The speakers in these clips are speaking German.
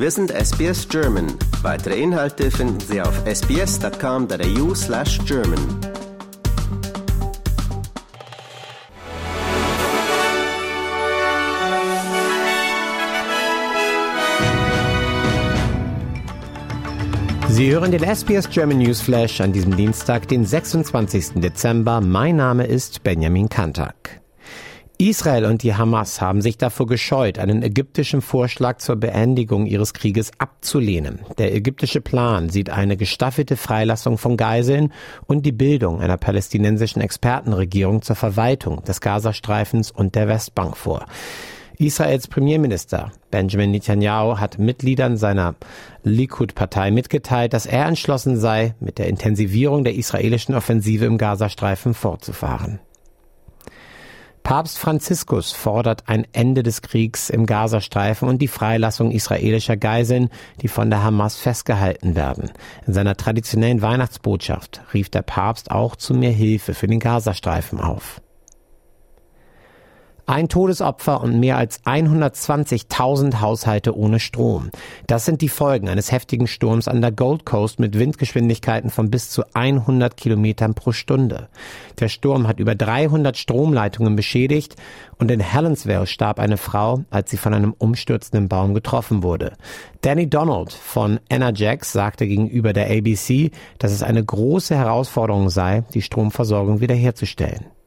Wir sind SBS German. Weitere Inhalte finden Sie auf sbs.com.au slash German. Sie hören den SBS German News Flash an diesem Dienstag, den 26. Dezember. Mein Name ist Benjamin Kantak. Israel und die Hamas haben sich davor gescheut, einen ägyptischen Vorschlag zur Beendigung ihres Krieges abzulehnen. Der ägyptische Plan sieht eine gestaffelte Freilassung von Geiseln und die Bildung einer palästinensischen Expertenregierung zur Verwaltung des Gazastreifens und der Westbank vor. Israels Premierminister Benjamin Netanyahu hat Mitgliedern seiner Likud-Partei mitgeteilt, dass er entschlossen sei, mit der Intensivierung der israelischen Offensive im Gazastreifen fortzufahren. Papst Franziskus fordert ein Ende des Kriegs im Gazastreifen und die Freilassung israelischer Geiseln, die von der Hamas festgehalten werden. In seiner traditionellen Weihnachtsbotschaft rief der Papst auch zu mehr Hilfe für den Gazastreifen auf. Ein Todesopfer und mehr als 120.000 Haushalte ohne Strom. Das sind die Folgen eines heftigen Sturms an der Gold Coast mit Windgeschwindigkeiten von bis zu 100 Kilometern pro Stunde. Der Sturm hat über 300 Stromleitungen beschädigt und in Helensville starb eine Frau, als sie von einem umstürzenden Baum getroffen wurde. Danny Donald von Energex sagte gegenüber der ABC, dass es eine große Herausforderung sei, die Stromversorgung wiederherzustellen.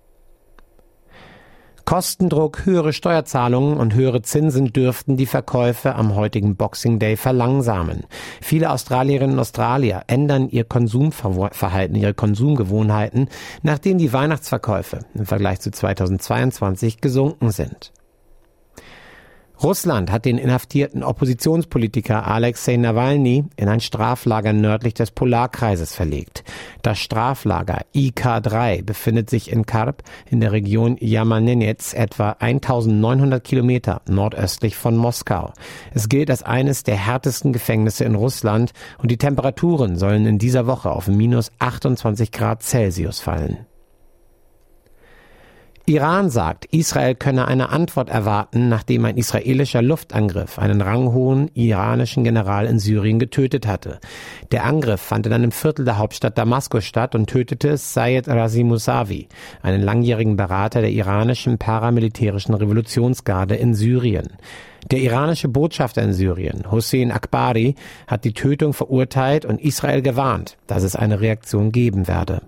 Kostendruck, höhere Steuerzahlungen und höhere Zinsen dürften die Verkäufe am heutigen Boxing Day verlangsamen. Viele Australierinnen und Australier ändern ihr Konsumverhalten, ihre Konsumgewohnheiten, nachdem die Weihnachtsverkäufe im Vergleich zu 2022 gesunken sind. Russland hat den inhaftierten Oppositionspolitiker Alexei Nawalny in ein Straflager nördlich des Polarkreises verlegt. Das Straflager IK-3 befindet sich in Karp in der Region Yamanenets etwa 1900 Kilometer nordöstlich von Moskau. Es gilt als eines der härtesten Gefängnisse in Russland und die Temperaturen sollen in dieser Woche auf minus 28 Grad Celsius fallen. Iran sagt, Israel könne eine Antwort erwarten, nachdem ein israelischer Luftangriff einen ranghohen iranischen General in Syrien getötet hatte. Der Angriff fand in einem Viertel der Hauptstadt Damaskus statt und tötete Sayed Razi Mousavi, einen langjährigen Berater der iranischen paramilitärischen Revolutionsgarde in Syrien. Der iranische Botschafter in Syrien, Hossein Akbari, hat die Tötung verurteilt und Israel gewarnt, dass es eine Reaktion geben werde.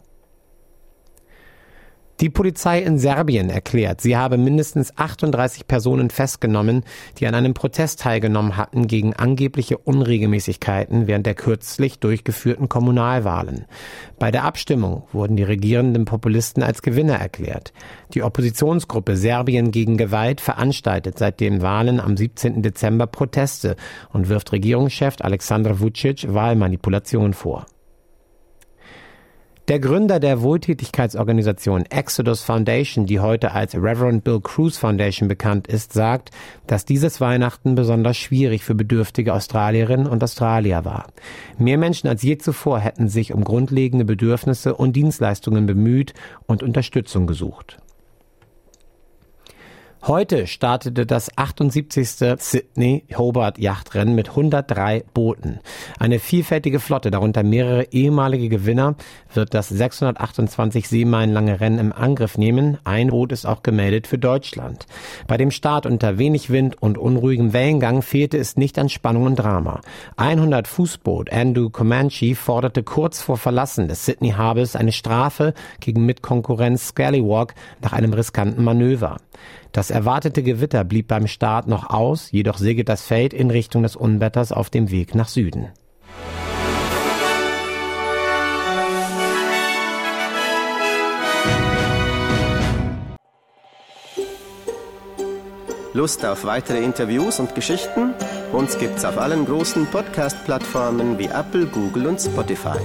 Die Polizei in Serbien erklärt, sie habe mindestens 38 Personen festgenommen, die an einem Protest teilgenommen hatten gegen angebliche Unregelmäßigkeiten während der kürzlich durchgeführten Kommunalwahlen. Bei der Abstimmung wurden die regierenden Populisten als Gewinner erklärt. Die Oppositionsgruppe Serbien gegen Gewalt veranstaltet seit den Wahlen am 17. Dezember Proteste und wirft Regierungschef Alexander Vucic Wahlmanipulation vor. Der Gründer der Wohltätigkeitsorganisation Exodus Foundation, die heute als Reverend Bill Cruz Foundation bekannt ist, sagt, dass dieses Weihnachten besonders schwierig für bedürftige Australierinnen und Australier war. Mehr Menschen als je zuvor hätten sich um grundlegende Bedürfnisse und Dienstleistungen bemüht und Unterstützung gesucht. Heute startete das 78. Sydney Hobart Yachtrennen mit 103 Booten. Eine vielfältige Flotte, darunter mehrere ehemalige Gewinner, wird das 628 Seemeilen lange Rennen im Angriff nehmen. Ein Boot ist auch gemeldet für Deutschland. Bei dem Start unter wenig Wind und unruhigem Wellengang fehlte es nicht an Spannung und Drama. 100 Fußboot Andrew Comanche forderte kurz vor Verlassen des Sydney Harbors eine Strafe gegen Mitkonkurrenz Scallywalk nach einem riskanten Manöver. Das erwartete Gewitter blieb beim Start noch aus, jedoch segelt das Feld in Richtung des Unwetters auf dem Weg nach Süden. Lust auf weitere Interviews und Geschichten? Uns gibt's auf allen großen Podcast-Plattformen wie Apple, Google und Spotify.